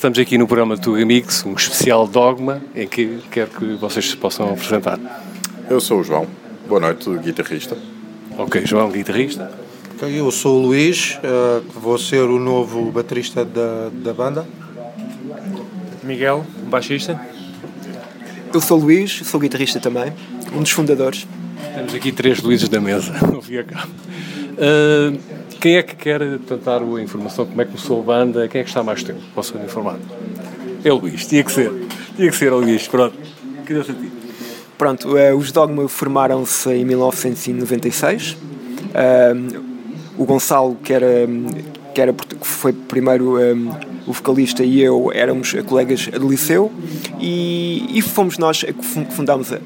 estamos aqui no programa Tuga Mix, um especial dogma, em que quero que vocês se possam apresentar. Eu sou o João, boa noite, guitarrista. Ok, João, guitarrista. Eu sou o Luís, uh, vou ser o novo baterista da, da banda. Miguel, baixista. Eu sou o Luís, sou guitarrista também, um dos fundadores. Temos aqui três Luíses da mesa, não vi cá. Uh, quem é que quer tentar a informação como é que começou a banda? Quem é que está mais tempo? Posso informar? É o Luís, tinha que ser. Tinha que ser o Luís, pronto. Queria-se a ti. Pronto, uh, os Dogma formaram-se em 1996. Uh, o Gonçalo, que era, que era que foi primeiro um, o vocalista, e eu éramos colegas de liceu, e, e fomos nós que fundámos a,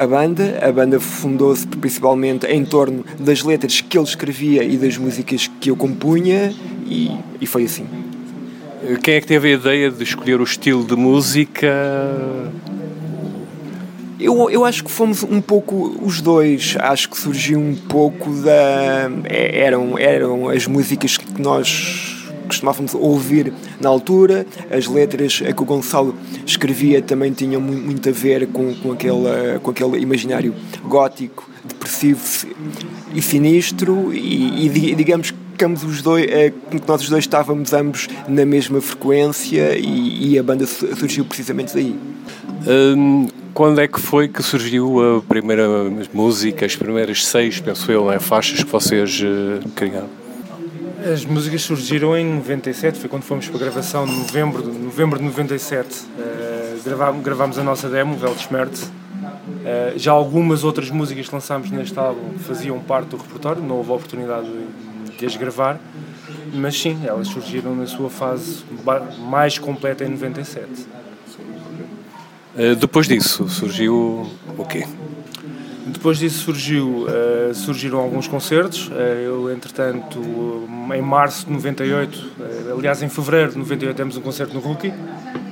a banda. A banda fundou-se principalmente em torno das letras que ele escrevia e das músicas que eu compunha, e, e foi assim. Quem é que teve a ideia de escolher o estilo de música? Eu, eu acho que fomos um pouco os dois. Acho que surgiu um pouco da. É, eram, eram as músicas que nós costumávamos ouvir na altura, as letras que o Gonçalo escrevia também tinham muito a ver com, com, aquele, com aquele imaginário gótico, depressivo e sinistro, e, e digamos que os dois, que nós os dois estávamos ambos na mesma frequência e, e a banda surgiu precisamente daí. Hum, quando é que foi que surgiu a primeira música, as primeiras seis, penso eu, né, faixas que vocês uh, criaram? As músicas surgiram em 97, foi quando fomos para a gravação, de novembro, novembro de 97. Uh, gravámos, gravámos a nossa demo, Weltschmerz. Uh, já algumas outras músicas que lançámos neste álbum faziam parte do repertório, não houve oportunidade de, de as gravar, mas sim, elas surgiram na sua fase mais completa em 97. Eh, depois disso surgiu o quê? Depois disso surgiu, uh, surgiram alguns concertos. Uh, eu, entretanto, em março de 98, aliás, em fevereiro de 98, temos um concerto no Rookie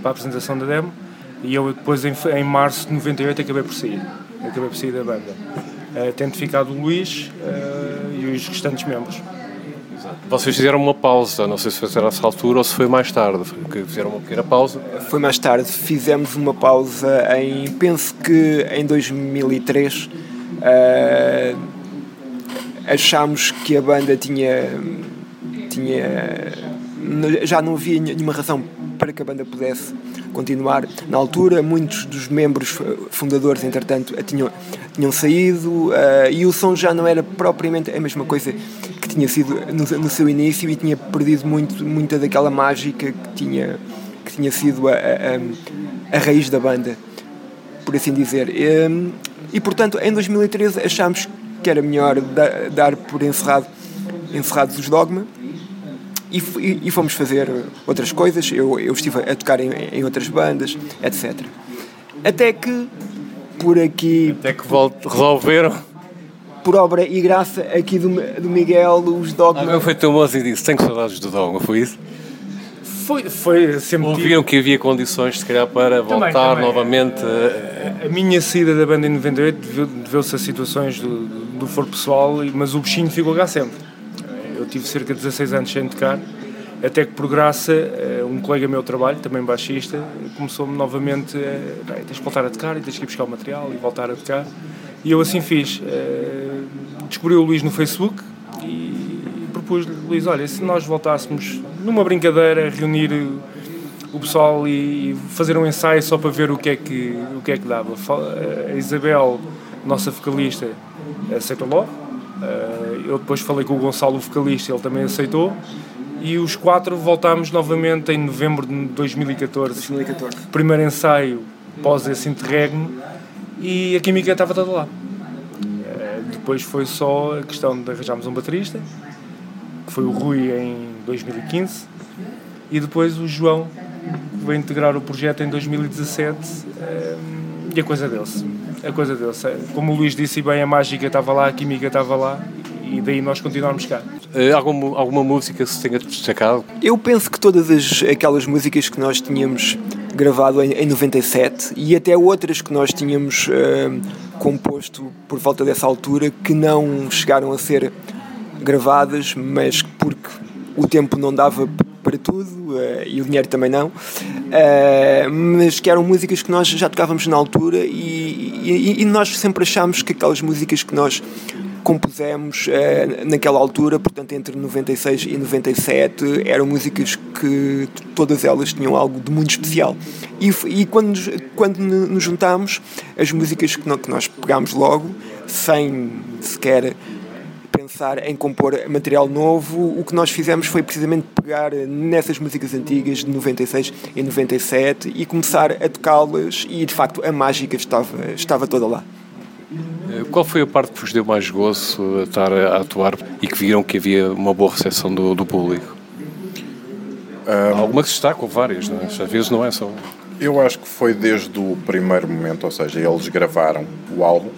para a apresentação da demo. E eu, depois, em, em março de 98, acabei por sair. Acabei por sair da banda. tendo ficado o Luís e os restantes membros. Vocês fizeram uma pausa, não sei se foi nessa altura ou se foi mais tarde, fizeram uma pequena pausa. Foi mais tarde, fizemos uma pausa em, penso que em 2003, uh, achámos que a banda tinha, tinha, já não havia nenhuma razão para que a banda pudesse continuar. Na altura, muitos dos membros fundadores, entretanto, tinham, tinham saído uh, e o som já não era propriamente a mesma coisa que tinha sido no, no, seu início e tinha perdido muito, muita daquela mágica que tinha, que tinha sido a, a, a raiz da banda, por assim dizer. E, e portanto, em 2013 achámos que era melhor dar, dar por encerrado, encerrados os Dogma e, e, fomos fazer outras coisas. Eu, eu estive a tocar em, em outras bandas, etc. Até que por aqui. Até que resolveram. Por obra e graça aqui do, do Miguel, os Dogma. Ah, foi teu moço e disse: Tenho saudades do Dogma, foi isso? Foi, foi sempre. Ouviram que havia condições, se calhar, para também, voltar também. novamente. A, a, minha saída da banda em 98 deveu-se a situações do, do for pessoal, mas o bichinho ficou cá sempre eu tive cerca de 16 anos sem tocar, até que por graça eh, um colega meu de trabalho, também baixista, começou-me novamente a tens de voltar a tocar e tens que ir buscar o material e voltar a tocar. E eu assim fiz. Eh, descobri o Luís no Facebook e propus-lhe, Luís, olha, se nós voltássemos numa brincadeira reunir o pessoal e fazer um ensaio só para ver o que é que, o que, é que dava. A Isabel, nossa vocalista, aceitou logo eh, eu depois falei com o Gonçalo, o vocalista, ele também aceitou. E os quatro voltámos novamente em novembro de 2014. 2014. Primeiro ensaio pós esse interregno e a química estava toda lá. Eh, depois foi só a questão de arranjarmos um baterista, que foi o Rui em 2015, e depois o João, veio integrar o projeto em 2017, eh, e a coisa deu-se a coisa dele. Como o Luís disse bem, a mágica estava lá, a química estava lá e daí nós continuamos cá. Uh, alguma, alguma música se tenha destacado? Eu penso que todas as, aquelas músicas que nós tínhamos gravado em, em 97 e até outras que nós tínhamos uh, composto por volta dessa altura que não chegaram a ser gravadas, mas porque o tempo não dava para tudo uh, e o dinheiro também não, uh, mas que eram músicas que nós já tocávamos na altura e, e, e nós sempre achámos que aquelas músicas que nós compusemos uh, naquela altura, portanto entre 96 e 97, eram músicas que todas elas tinham algo de muito especial. E, e quando, quando nos juntámos, as músicas que, que nós pegámos logo, sem sequer pensar em compor material novo, o que nós fizemos foi precisamente pegar nessas músicas antigas de 96 e 97 e começar a tocá-las e de facto a mágica estava, estava toda lá. Eh, qual foi a parte que vos deu mais gozo a estar a atuar e que viram que havia uma boa recepção do, do público? Um, Alguma que se destaca, ou várias, não é? às vezes não é só. Eu acho que foi desde o primeiro momento, ou seja, eles gravaram o álbum.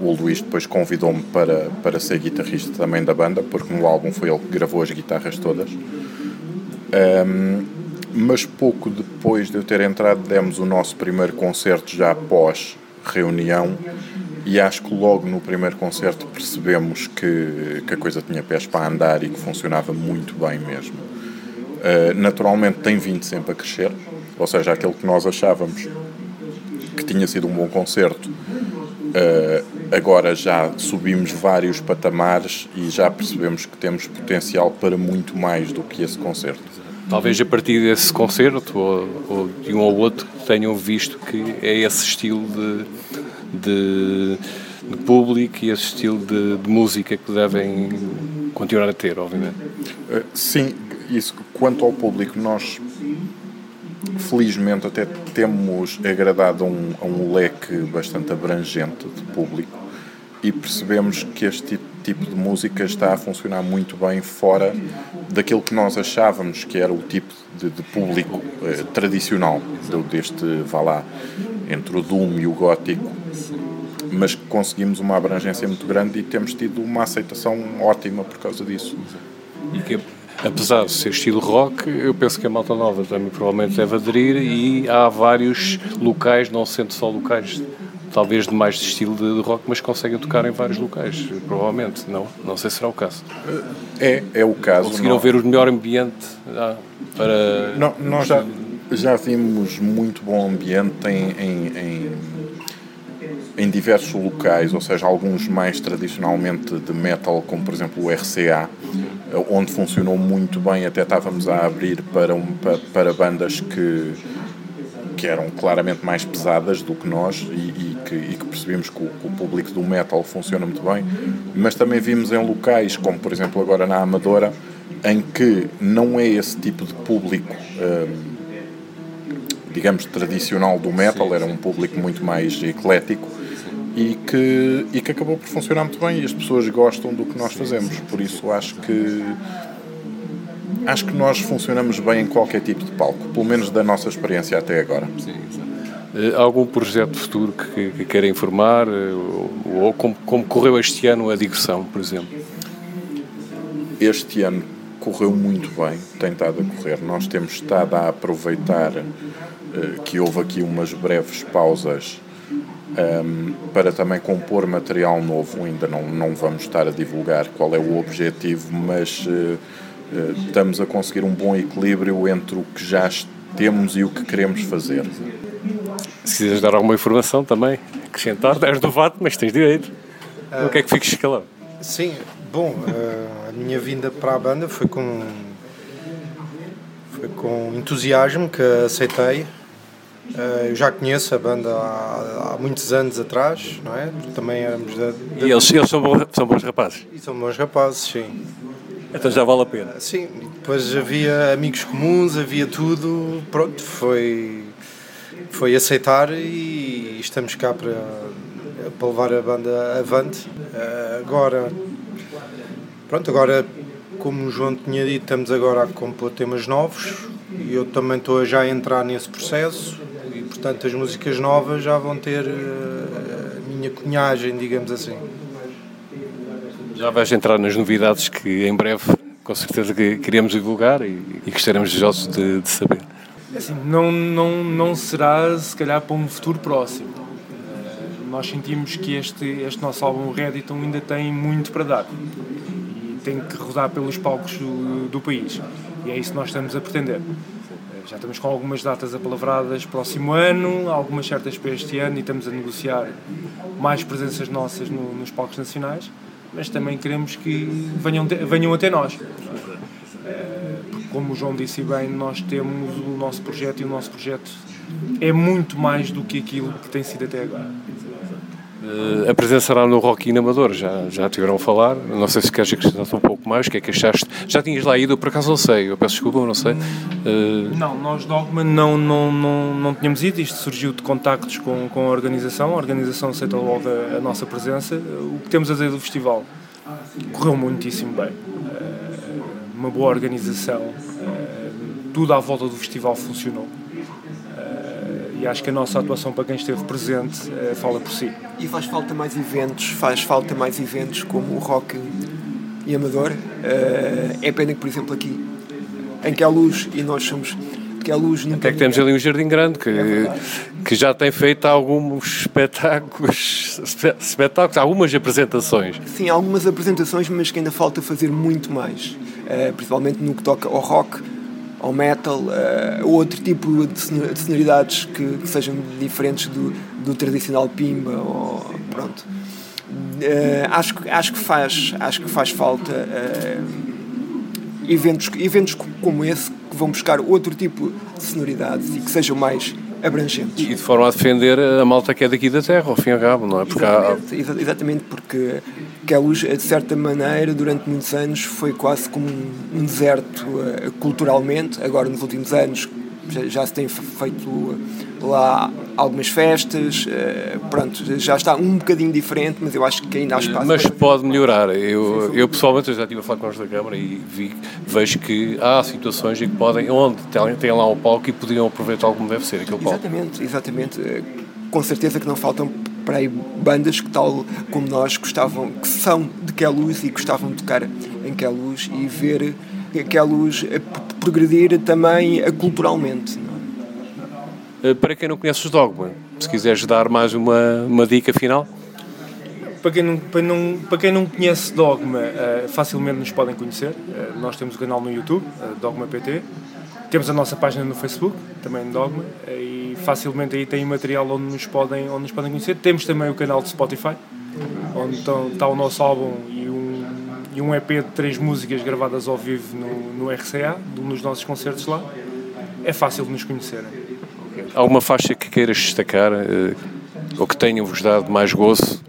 O Luís depois convidou-me para, para ser guitarrista também da banda, porque no álbum foi ele que gravou as guitarras todas. Um, mas pouco depois de eu ter entrado, demos o nosso primeiro concerto já após reunião e acho que logo no primeiro concerto percebemos que, que a coisa tinha pés para andar e que funcionava muito bem mesmo. Uh, naturalmente tem vindo sempre a crescer, ou seja, aquele que nós achávamos que tinha sido um bom concerto, uh, agora já subimos vários patamares e já percebemos que temos potencial para muito mais do que esse concerto. Talvez a partir desse concerto ou, ou de um ou outro tenham visto que é esse estilo de, de, de público e esse estilo de, de, música que devem continuar a ter, obviamente. Eh, sim, isso quanto ao público, nós felizmente até temos agradado a um, um leque bastante abrangente de público e percebemos que este tipo de música está a funcionar muito bem fora daquilo que nós achávamos que era o tipo de, de público eh, tradicional deste, vá lá, entre o Doom e o Gótico, mas conseguimos uma abrangência muito grande e temos tido uma aceitação ótima por causa disso. E que, apesar de ser estilo rock, eu penso que a Malta Nova também provavelmente deve aderir e há vários locais, não sendo só locais talvez de mais de estilo de, rock, mas conseguem tocar em vários locais, provavelmente, não? Não sei se será o caso. É, é o caso. Conseguiram ver o melhor ambiente ah, para... Não, nós já, já vimos muito bom ambiente em, em, em, em, diversos locais, ou seja, alguns mais tradicionalmente de metal, como por exemplo o RCA, onde funcionou muito bem, até estávamos a abrir para, um, para, para bandas que que eram claramente mais pesadas do que nós e, e, que, e que, percebemos que o, que o, público do metal funciona muito bem, mas também vimos em locais, como por exemplo agora na Amadora, em que não é esse tipo de público, hum, digamos, tradicional do metal, era um público muito mais eclético e que, e que acabou por funcionar muito bem e as pessoas gostam do que nós fazemos, por isso acho que acho que nós funcionamos bem em qualquer tipo de palco, pelo menos da nossa experiência até agora. Sim, uh, algum projeto futuro que, que queira informar, uh, ou, ou como, como, correu este ano a digressão, por exemplo? Este ano correu muito bem, tem estado a correr. Nós temos estado a aproveitar uh, que houve aqui umas breves pausas um, para também compor material novo. Ainda não, não vamos estar a divulgar qual é o objetivo, mas uh, eh, estamos a conseguir um bom equilíbrio entre o que já temos e o que queremos fazer. Se quiseres dar alguma informação também, acrescentar, és do VAT, mas tens direito. Uh, o que é que fiques escalado? Sim, bom, uh, a minha vinda para a banda foi com foi com entusiasmo que aceitei. Uh, eu já conheço a banda há, há, muitos anos atrás, não é? Também éramos da, da... E eles, eles são, bons, são bons rapazes? E são bons rapazes, sim. Então já vale a pena. Sim, depois havia amigos comuns, havia tudo, pronto, foi, foi aceitar e estamos cá para, para levar a banda avante. Eh, agora, pronto, agora, como o João tinha dito, estamos agora a compor temas novos e eu também estou já a entrar nesse processo portanto, as músicas novas já vão ter eh, a minha cunhagem, digamos assim. Já vais entrar nas novidades que em breve, com certeza, que queremos divulgar e, e desejosos de, de saber. É assim, não, não, não será, se calhar, para um futuro próximo. Nós sentimos que este, este nosso álbum Redditon ainda tem muito para dar e tem que rodar pelos palcos do, do país. E é isso que nós estamos a pretender. Já estamos com algumas datas apalavradas próximo ano, algumas certas para este ano e estamos a negociar mais presenças nossas no, nos palcos nacionais, mas também queremos que venham, venham até nós. Porque, como o João disse bem, nós temos o nosso projeto e o nosso projeto é muito mais do que aquilo que tem sido até agora. Uh, a presença lá no Rock in Amador, já, já tiveram a falar, não sei se queres acrescentar um pouco mais, o que é que achaste? Já tinhas lá ido, por acaso não sei, eu peço desculpa, não sei. Uh... Não, nós Dogma não, não, não, não tínhamos ido, isto surgiu de contactos com, com a organização, a organização aceita logo a, a nossa presença. O que temos a dizer do festival? Correu muitíssimo bem, uh, uma boa organização, tudo à volta do festival funcionou e acho que a nossa atuação para quem esteve presente uh, fala por si. E faz falta mais eventos, faz falta mais eventos como o Rock e Amador. Uh, é pena que, por exemplo, aqui em que há luz e nós somos que a luz Até que temos ali um jardim grande que, é que já tem feito alguns espetáculos, espetáculos, algumas apresentações. Sim, algumas apresentações, mas que ainda falta fazer muito mais, uh, principalmente no que toca ao rock ao metal, uh, outro tipo de sonoridades que, que sejam diferentes do, do, tradicional pimba ou pronto. Uh, acho, acho, que faz, acho que faz falta uh, eventos, eventos como esse que vão buscar outro tipo de sonoridades e que sejam mais abrangentes. E de forma a defender a malta que é daqui da terra, ao fim e ao cabo, não é? Porque exatamente, há... exatamente, porque Queluz, de certa maneira, durante muitos anos foi quase como um deserto uh, culturalmente. Agora, nos últimos anos, já, já, se tem feito lá algumas festas, uh, pronto, já está um bocadinho diferente, mas eu acho que ainda há espaço. Mas pode melhorar. Eu, eu pessoalmente eu já estive a falar com os da Câmara e vi, vejo que há situações em que podem, onde têm lá um palco e podiam aproveitar como deve ser aquele palco. Exatamente, exatamente. Eh, com certeza que não faltam para aí bandas que tal como nós gostavam, que são de Queluz e gostavam de tocar em Queluz e ver Queluz progredir também culturalmente. Eh, para quem não conhece os Dogma, se quiseres dar mais uma, uma dica final. Para quem, não, para, não, para quem não conhece Dogma, uh, facilmente nos podem conhecer. Uh, nós temos o canal no YouTube, uh, Dogma PT. Temos a nossa página no Facebook, também Dogma, e facilmente aí tem material onde nos, podem, onde nos podem conhecer. Temos também o canal de Spotify, onde está, o nosso álbum e um, e um EP de três músicas gravadas ao vivo no, no RCA, um dos nossos concertos lá. É fácil de nos conhecerem. Alguma faixa que queiras destacar uh, ou que tenha-vos dado mais gozo?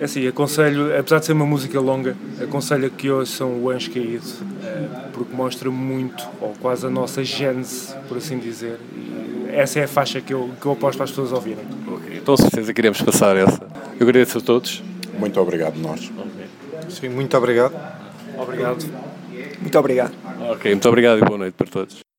É assim, aconselho, apesar de ser uma música longa, aconselho que ouçam o Anjo Caído, uh, porque mostra muito, ou quase a nossa gênese, por assim dizer. E essa é a faixa que eu, que eu aposto para as pessoas ouvirem. Okay. Então, certeza queremos passar essa. Eu agradeço a todos. Muito obrigado, nós. Okay. Sim, muito obrigado. Obrigado. Muito obrigado. Ok, muito obrigado e boa noite para todos.